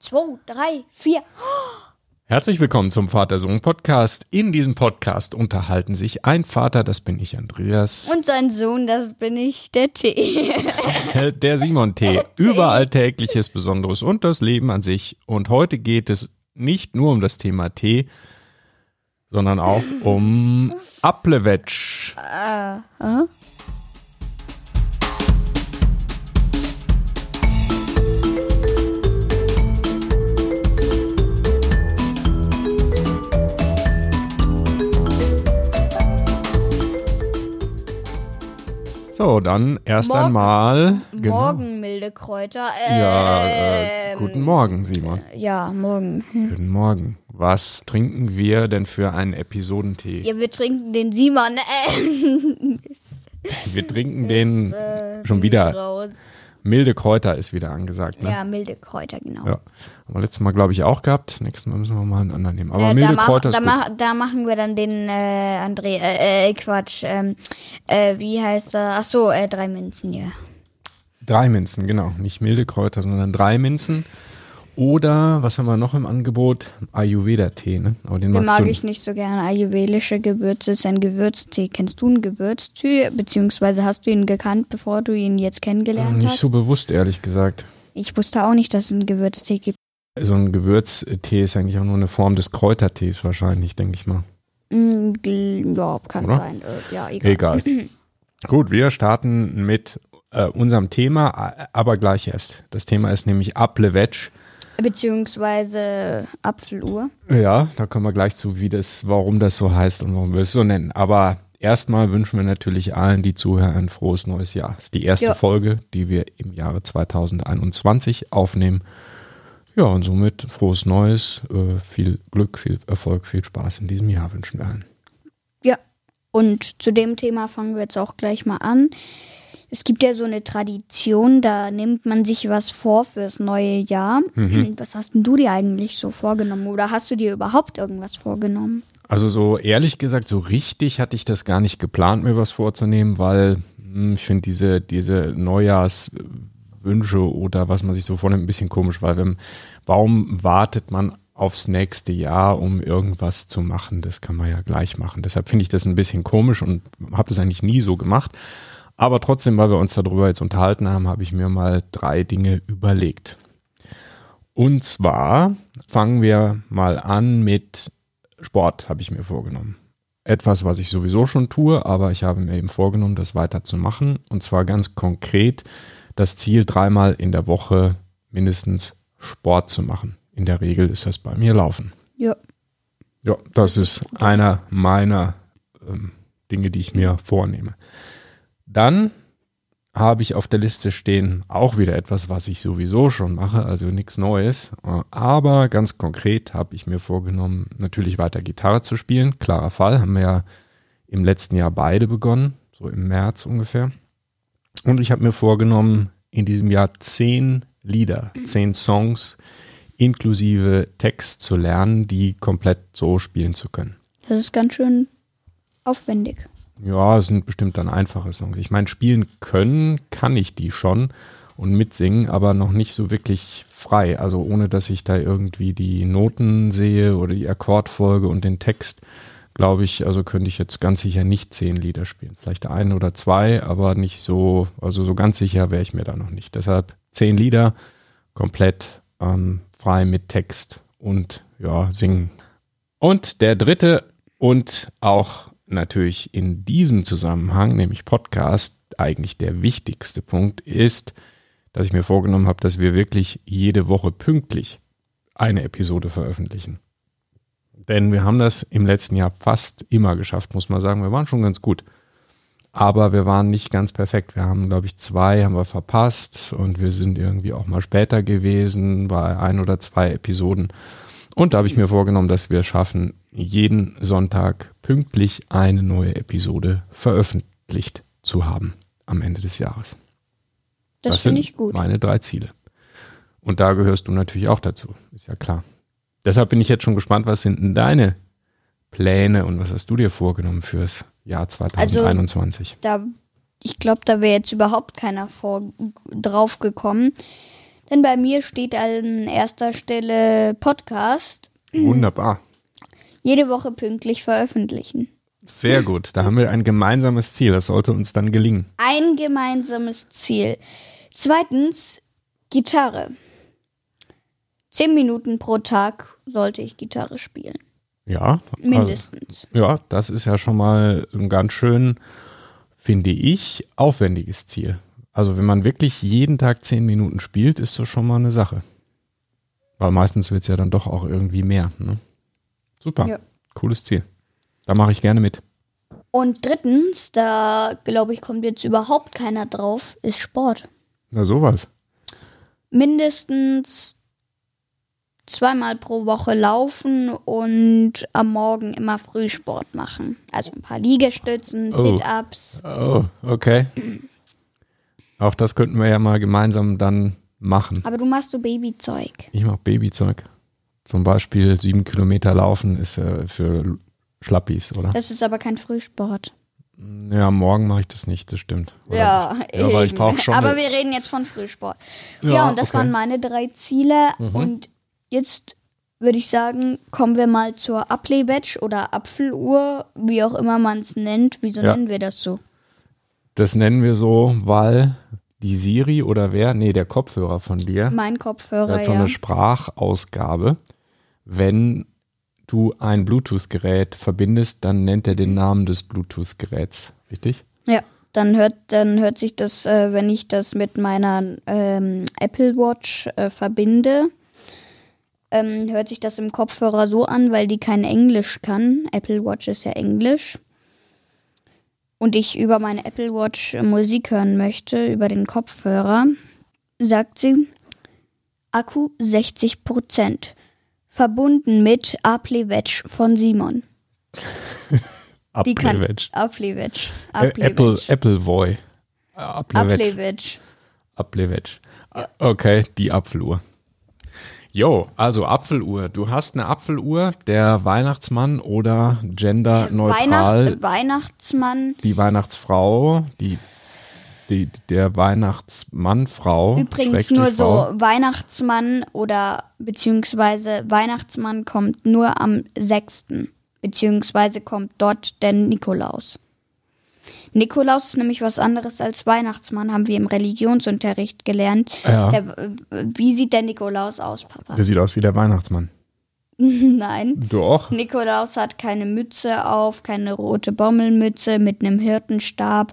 zwei, drei, vier. Herzlich willkommen zum Vater-Sohn-Podcast. In diesem Podcast unterhalten sich ein Vater, das bin ich Andreas, Und sein Sohn, das bin ich, der T. der Simon T. über Alltägliches, Besonderes und das Leben an sich. Und heute geht es nicht nur um das Thema Tee, sondern auch um Applewetsch. So, dann erst Morgen. einmal. genau. Morgen, milde Kräuter. Äh, Ja, äh, guten Morgen, Simon. Ja, morgen. Guten Morgen. Was trinken wir denn für einen Episodentee? Ja, wir trinken den Simon. Äh. Wir trinken den Äh, schon wieder. Raus. Milde Kräuter ist wieder angesagt. Ne? Ja, milde Kräuter, genau. Ja. Haben wir letztes Mal, glaube ich, auch gehabt. Nächstes Mal müssen wir mal einen anderen nehmen. Aber Äh, da, milde mach, Kräuter da, ist gut. mach, da machen wir dann den äh, André, äh, äh, Quatsch, ähm, äh, wie heißt er? Ach so, äh, drei Münzen, ja. Drei Minzen, genau. Nicht milde Kräuter, sondern drei Minzen. Oder, was haben wir noch im Angebot? Ayurveda-Tee, ne? Aber den Den mag ich nicht so gerne. Ayurvedische Gewürze ist ein Gewürztee. Kennst du einen Gewürztee? Beziehungsweise hast du ihn gekannt, bevor du ihn jetzt kennengelernt nicht hast? so bewusst, ehrlich gesagt. Ich wusste auch nicht, dass es einen Gewürztee gibt. So ein Gewürztee ist eigentlich auch nur eine Form des Kräutertees wahrscheinlich, denke ich mal. Mm, Ja, kann Oder? sein. Äh, ja, egal. Egal. Gut, wir starten mit äh, unserem Thema, aber gleich erst. Das Thema ist nämlich Applewetsch. Beziehungsweise Apfeluhr. Ja, da kommen wir gleich zu, wie das, warum das so heißt und warum wir es so nennen. Aber erstmal wünschen wir natürlich allen, die zuhören, ein frohes neues Jahr. Das ist die erste Ja. Folge, die wir im Jahre 2021 aufnehmen. Ja, und somit frohes Neues, äh, viel Glück, viel Erfolg, viel Spaß in diesem Jahr wünschen wir allen. Ja. Und zu dem Thema fangen wir jetzt auch gleich mal an. Es gibt ja so eine Tradition, da nimmt man sich was vor fürs neue Jahr. Mhm. Was hast denn du dir eigentlich so vorgenommen? Oder hast du dir überhaupt irgendwas vorgenommen? Also so ehrlich gesagt, so richtig hatte ich das gar nicht geplant, mir was vorzunehmen, weil hm, ich finde diese, diese Neujahrswünsche oder was man sich so vornimmt, ein bisschen komisch, weil wenn, warum wartet man aufs nächste Jahr, um irgendwas zu machen? Das kann man ja gleich machen. Deshalb finde ich das ein bisschen komisch und habe das eigentlich nie so gemacht. Aber trotzdem, weil wir uns darüber jetzt unterhalten haben, habe ich mir mal drei Dinge überlegt. Und zwar fangen wir mal an mit Sport, habe ich mir vorgenommen. Etwas, was ich sowieso schon tue, aber ich habe mir eben vorgenommen, das weiterzumachen. Und zwar ganz konkret das Ziel, dreimal in der Woche mindestens Sport zu machen. In der Regel ist das bei mir Laufen. Ja. Ja, das ist einer meiner ähm, Dinge, die ich mir vornehme. Dann habe ich auf der Liste stehen auch wieder etwas, was ich sowieso schon mache, also nichts Neues. Aber ganz konkret habe ich mir vorgenommen, natürlich weiter Gitarre zu spielen. Klarer Fall, haben wir ja im letzten Jahr beide begonnen, so im März ungefähr. Und ich habe mir vorgenommen, in diesem Jahr zehn Lieder, zehn Songs inklusive Text zu lernen, die komplett so spielen zu können. Das ist ganz schön aufwendig. Ja, es sind bestimmt dann einfache Songs. Ich meine, spielen können kann ich die schon und mitsingen, aber noch nicht so wirklich frei. Also ohne, dass ich da irgendwie die Noten sehe oder die Akkordfolge und den Text, glaube ich, also könnte ich jetzt ganz sicher nicht zehn Lieder spielen. Vielleicht ein oder zwei, aber nicht so, also so ganz sicher wäre ich mir da noch nicht. Deshalb zehn Lieder komplett ähm, frei mit Text und ja, singen. Und der dritte und auch natürlich in diesem Zusammenhang, nämlich Podcast, eigentlich der wichtigste Punkt ist, dass ich mir vorgenommen habe, dass wir wirklich jede Woche pünktlich eine Episode veröffentlichen. Denn wir haben das im letzten Jahr fast immer geschafft, muss man sagen. Wir waren schon ganz gut. Aber wir waren nicht ganz perfekt. Wir haben, glaube ich, zwei haben wir verpasst und wir sind irgendwie auch mal später gewesen bei ein oder zwei Episoden. Und da habe ich mir vorgenommen, dass wir schaffen, jeden Sonntag pünktlich eine neue Episode veröffentlicht zu haben am Ende des Jahres. Das, sind finde ich gut. meine drei Ziele. Und da gehörst du natürlich auch dazu, ist ja klar. Deshalb bin ich jetzt schon gespannt, was sind denn deine Pläne und was hast du dir vorgenommen fürs Jahr Also 2021? Da, ich glaube, da wäre jetzt überhaupt keiner vor, drauf gekommen. Denn bei mir steht an erster Stelle Podcast. Wunderbar. Jede Woche pünktlich veröffentlichen. Sehr gut. Da haben wir ein gemeinsames Ziel. Das sollte uns dann gelingen. Ein gemeinsames Ziel. Zweitens, Gitarre. Zehn Minuten pro Tag sollte ich Gitarre spielen. Ja. Mindestens. Also, ja, das ist ja schon mal ein ganz schön, finde ich, aufwendiges Ziel. Also wenn man wirklich jeden Tag zehn Minuten spielt, ist das schon mal eine Sache. Weil meistens wird es ja dann doch auch irgendwie mehr. Ne? Super. Ja. Cooles Ziel. Da mache ich gerne mit. Und drittens, da glaube ich, kommt jetzt überhaupt keiner drauf, ist Sport. Na sowas. Mindestens zweimal pro Woche laufen und am Morgen immer Frühsport machen. Also ein paar Liegestützen, Oh. Sit-ups. Oh, okay. Auch das könnten wir ja mal gemeinsam dann machen. Aber du machst so Babyzeug. Ich mache Babyzeug. Zum Beispiel sieben Kilometer laufen ist äh, für Schlappis, oder? Das ist aber kein Frühsport. Ja, morgen mache ich das nicht, das stimmt. Oder? Ja, ja weil ich brauche schon. Aber wir reden jetzt von Frühsport. Ja, Ja, und das okay. Mhm. waren meine drei Ziele. Und jetzt würde ich sagen, kommen wir mal zur Apple-Badge oder Apfeluhr, wie auch immer man es nennt. Wieso Ja. nennen wir das so? das nennen wir so, weil die Siri oder wer? Nee, der Kopfhörer von dir. Mein Der Kopfhörer, hat so ja. eine Sprachausgabe. Wenn du ein Bluetooth-Gerät verbindest, dann nennt er den Namen des Bluetooth-Geräts. Richtig? Ja, dann hört, dann hört sich das, äh, wenn ich das mit meiner ähm, Apple Watch äh, verbinde, ähm, hört sich das im Kopfhörer so an, weil die kein Englisch kann. Apple Watch ist ja Englisch. Und ich über meine Apple Watch äh, Musik hören möchte, über den Kopfhörer, sagt sie, Akku 60%. Verbunden mit Apple Watch von Simon. Kann Apple-Watch. Apple Apple. Apple Watch. Apfelwetsch. Okay, die Apfeluhr. Jo, also Apfeluhr. Du hast eine Apfeluhr, der Weihnachtsmann oder genderneutral Weihnacht, Weihnachtsmann. die Weihnachtsfrau, die, die der Weihnachtsmannfrau. Übrigens nur so Frau. Weihnachtsmann oder beziehungsweise Weihnachtsmann kommt nur am 6. Beziehungsweise kommt dort der Nikolaus. Nikolaus ist nämlich was anderes als Weihnachtsmann, haben wir im Religionsunterricht gelernt. Ja. Der, wie sieht der Nikolaus aus, Papa? Der sieht aus wie der Weihnachtsmann. Nein. Doch. Nikolaus hat keine Mütze auf, keine rote Bommelmütze mit einem Hirtenstab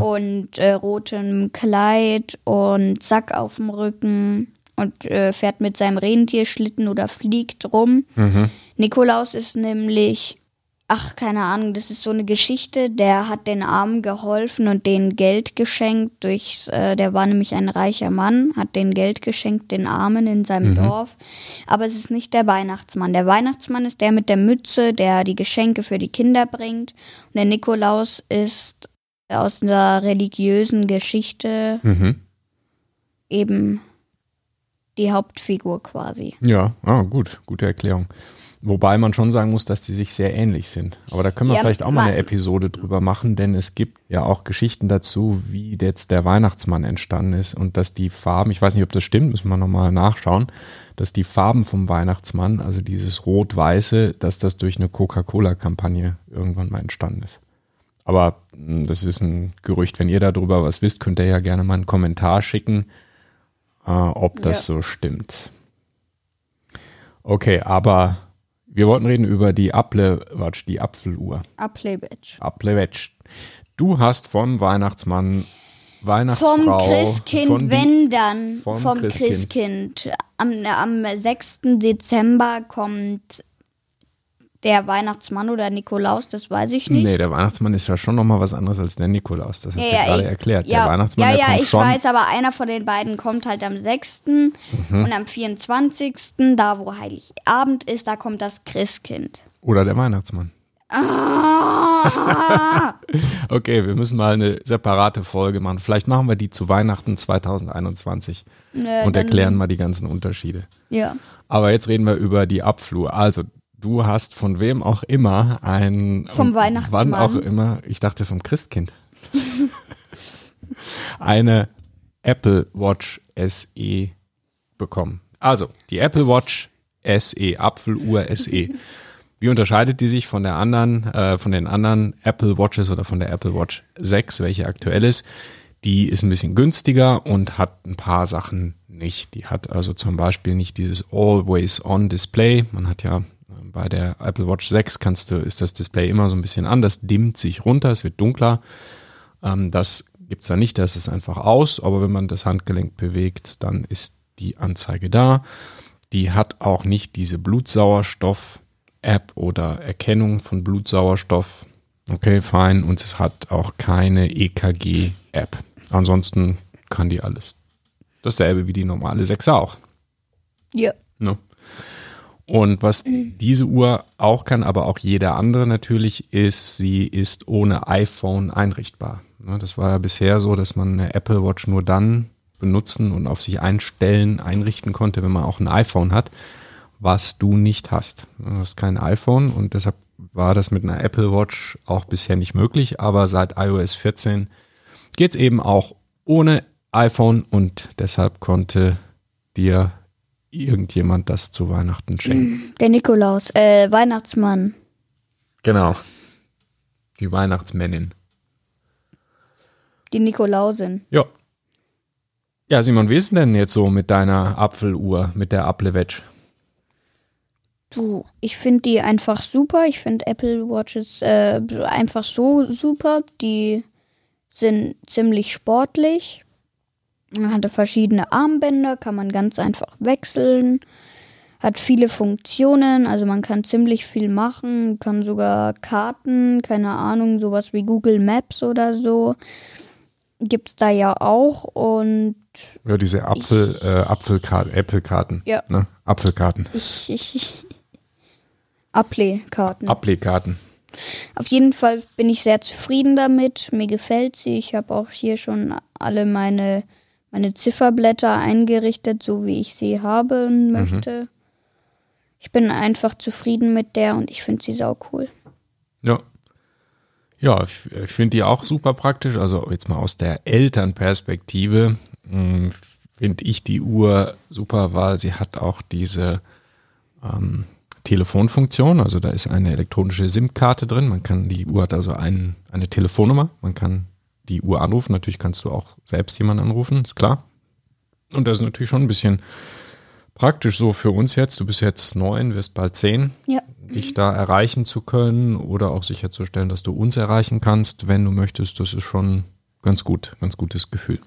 und äh, rotem Kleid und Sack auf dem Rücken und äh, fährt mit seinem Rentierschlitten oder fliegt rum. Nikolaus ist nämlich, ach keine Ahnung, das ist so eine Geschichte, der hat den Armen geholfen und denen Geld geschenkt. Durch, äh, der war nämlich ein reicher Mann, hat denen Geld geschenkt, den Armen in seinem Dorf. Aber es ist nicht der Weihnachtsmann. Der Weihnachtsmann ist der mit der Mütze, der die Geschenke für die Kinder bringt. Und der Nikolaus ist aus einer religiösen Geschichte Mhm. eben die Hauptfigur quasi. Ja, ah, gut, gute Erklärung. Wobei man schon sagen muss, dass die sich sehr ähnlich sind. Aber da können wir Ja, vielleicht auch mal eine Episode drüber machen, denn es gibt ja auch Geschichten dazu, wie jetzt der Weihnachtsmann entstanden ist und dass die Farben, ich weiß nicht, ob das stimmt, müssen wir nochmal nachschauen, dass die Farben vom Weihnachtsmann, also dieses Rot-Weiße, dass das durch eine Coca-Cola-Kampagne irgendwann mal entstanden ist. Aber mh, das ist ein Gerücht. Wenn ihr darüber was wisst, könnt ihr ja gerne mal einen Kommentar schicken, äh, ob das so stimmt. Okay, aber wir wollten reden über die Apple, Quatsch, die Apfeluhr. Apple-Bitch. Applewetsch. Du hast vom Weihnachtsmann, Weihnachtsfrau. Vom Christkind, von die- wenn dann. vom vom Christkind. Christkind. Am, am 6. Dezember kommt der Weihnachtsmann oder Nikolaus, das weiß ich nicht. Nee, der Weihnachtsmann ist ja schon nochmal was anderes als der Nikolaus. Das hast du ja, gerade erklärt. Ja, der Weihnachtsmann, ja, ja, kommt ich schon. weiß, aber einer von den beiden kommt halt am 6. Mhm. und am 24. da wo Heiligabend ist, da kommt das Christkind. Oder der Weihnachtsmann. Ah, Okay, wir müssen mal eine separate Folge machen. Vielleicht machen wir die zu Weihnachten 2021 Nö, und erklären mal die ganzen Unterschiede. ja. Aber jetzt reden wir über die Abflur. Also, du hast von wem auch immer ein. Vom Weihnachtsmann. Wann auch immer, ich dachte vom Christkind. eine Apple Watch SE bekommen. Also, die Apple Watch SE, Apfeluhr SE. Wie unterscheidet die sich von der anderen, äh, von den anderen Apple Watches oder von der Apple Watch 6, welche aktuell ist? Die ist ein bisschen günstiger und hat ein paar Sachen nicht. Die hat also zum Beispiel nicht dieses Always-On-Display. Man hat ja bei der Apple Watch 6 kannst du, ist das Display immer so ein bisschen anders, dimmt sich runter, es wird dunkler. Ähm, das gibt's da nicht, das ist einfach aus, aber wenn man das Handgelenk bewegt, dann ist die Anzeige da. Die hat auch nicht diese Blutsauerstoff-App oder Erkennung von Blutsauerstoff. Okay, fein. Und es hat auch keine EKG-App. Ansonsten kann die alles. Dasselbe wie die normale 6 auch. Ja. Ne? Und was diese Uhr auch kann, aber auch jede andere natürlich, ist, sie ist ohne iPhone einrichtbar. Ne, das war ja bisher so, dass man eine Apple Watch nur dann benutzen und auf sich einstellen, einrichten konnte, wenn man auch ein iPhone hat, was du nicht hast. Du hast kein iPhone und deshalb war das mit einer Apple Watch auch bisher nicht möglich, aber seit iOS 14 geht es eben auch ohne iPhone und deshalb konnte dir irgendjemand das zu Weihnachten schenken. Der Nikolaus, äh, Weihnachtsmann. Genau. Die Weihnachtsmännin. Die Nikolausin. Ja. Ja, Simon, wie ist denn jetzt so mit deiner Apfeluhr, mit der Apple Watch? Du, ich finde die einfach super. Ich finde Apple Watches äh, einfach so super. Die sind ziemlich sportlich. Man hatte verschiedene Armbänder, kann man ganz einfach wechseln. Hat viele Funktionen, also man kann ziemlich viel machen, kann sogar Karten, keine Ahnung, sowas wie Google Maps oder so. Gibt's da ja auch und Ja, diese Apfel, äh, Apfelkarten, Apple-Karten. Ja. Ne? Apfelkarten. ich, ich, ich Apple-Karten. Apple-Karten. Auf jeden Fall bin ich sehr zufrieden damit. Mir gefällt sie. Ich habe auch hier schon alle meine, meine Zifferblätter eingerichtet, so wie ich sie haben möchte. Ich bin einfach zufrieden mit der und ich finde sie sau cool. Ja. Ja, ich, ich finde die auch super praktisch. Also jetzt mal aus der Elternperspektive mh, finde ich die Uhr super, weil sie hat auch diese ähm, Telefonfunktion. Also da ist eine elektronische SIM-Karte drin. Man kann, die Uhr hat also ein, eine Telefonnummer. Man kann die Uhr anrufen. Natürlich kannst du auch selbst jemanden anrufen, ist klar. Und das ist natürlich schon ein bisschen praktisch so für uns jetzt. Du bist jetzt neun, wirst bald zehn. Ja. Dich da erreichen zu können oder auch sicherzustellen, dass du uns erreichen kannst, wenn du möchtest, das ist schon ganz gut, ganz gutes Gefühl.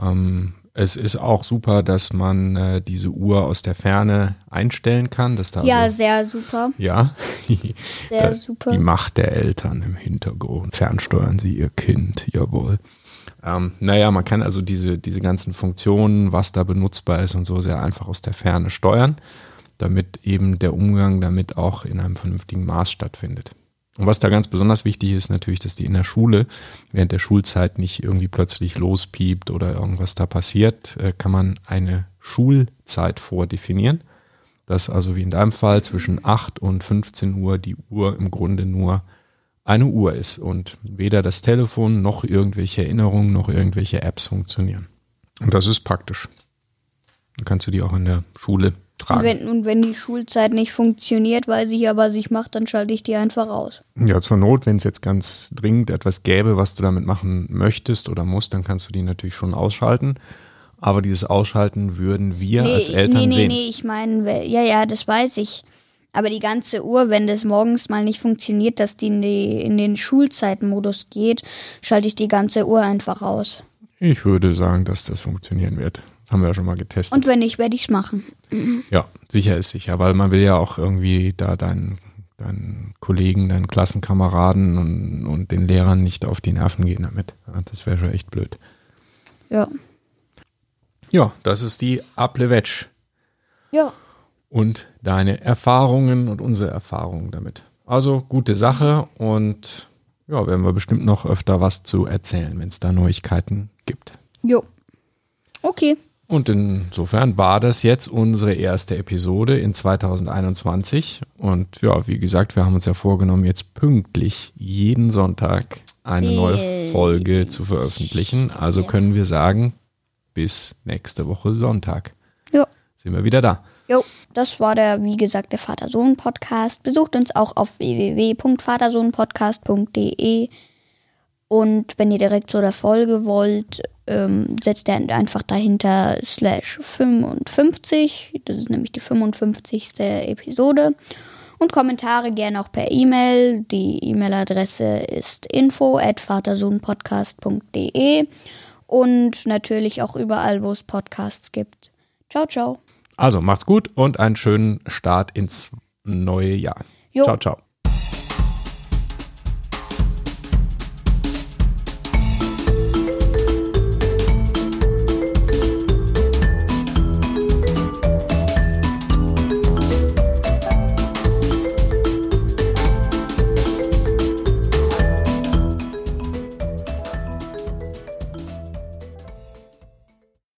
Ähm, es ist auch super, dass man äh, diese Uhr aus der Ferne einstellen kann. Dass da Ja, also, sehr super. ja, Sehr da- super. Die Macht der Eltern im Hintergrund. Fernsteuern sie ihr Kind, jawohl. Ähm, naja, man kann also diese, diese ganzen Funktionen, was da benutzbar ist und so, sehr einfach aus der Ferne steuern, damit eben der Umgang damit auch in einem vernünftigen Maß stattfindet. Und was da ganz besonders wichtig ist, natürlich, dass die in der Schule während der Schulzeit nicht irgendwie plötzlich lospiept oder irgendwas da passiert, äh, kann man eine Schulzeit vordefinieren dass also wie in deinem Fall zwischen 8 und 15 Uhr die Uhr im Grunde nur eine Uhr ist und weder das Telefon noch irgendwelche Erinnerungen noch irgendwelche Apps funktionieren. Und das ist praktisch. Dann kannst du die auch in der Schule Und tragen. wenn, und wenn die Schulzeit nicht funktioniert, weil sie aber sich macht, dann schalte ich die einfach aus. Ja, zur Not, wenn es jetzt ganz dringend etwas gäbe, was du damit machen möchtest oder musst, dann kannst du die natürlich schon ausschalten. Aber dieses Ausschalten würden wir als Eltern nee, nee, sehen. nee, ich meine, ja, ja, das weiß ich. Aber die ganze Uhr, wenn das morgens mal nicht funktioniert, dass die in, die, in den Schulzeitmodus geht, schalte ich die ganze Uhr einfach aus. Ich würde sagen, dass das funktionieren wird. Das haben wir ja schon mal getestet. Und wenn nicht, werde ich es machen. Ja, sicher ist sicher, weil man will ja auch irgendwie da deinen, deinen Kollegen, deinen Klassenkameraden und, und den Lehrern nicht auf die Nerven gehen damit. Das wäre schon echt blöd. Ja. Ja, das ist die Applewetsch Ja. und deine Erfahrungen und unsere Erfahrungen damit. Also gute Sache und ja, werden wir bestimmt noch öfter was zu erzählen, wenn es da Neuigkeiten gibt. Jo. Okay. Und insofern war das jetzt unsere erste Episode in 2021. Und ja, wie gesagt, wir haben uns ja vorgenommen, jetzt pünktlich jeden Sonntag eine neue. Folge zu veröffentlichen. Also können wir sagen, bis nächste Woche Sonntag. sind wir wieder da. Jo, das war der, wie gesagt, der Vater-Sohn-Podcast. Besucht uns auch auf www.vatersohnpodcast.de. Und wenn ihr direkt zu der Folge wollt, ähm, setzt ihr einfach dahinter slash 55. Das ist nämlich die 55. Episode. Und Kommentare gerne auch per E-Mail. Die E-Mail-Adresse ist info at vatersohnpodcast.de und natürlich auch überall, wo es Podcasts gibt. Ciao, ciao. Also macht's gut und einen schönen Start ins neue Jahr. Jo. Ciao, ciao.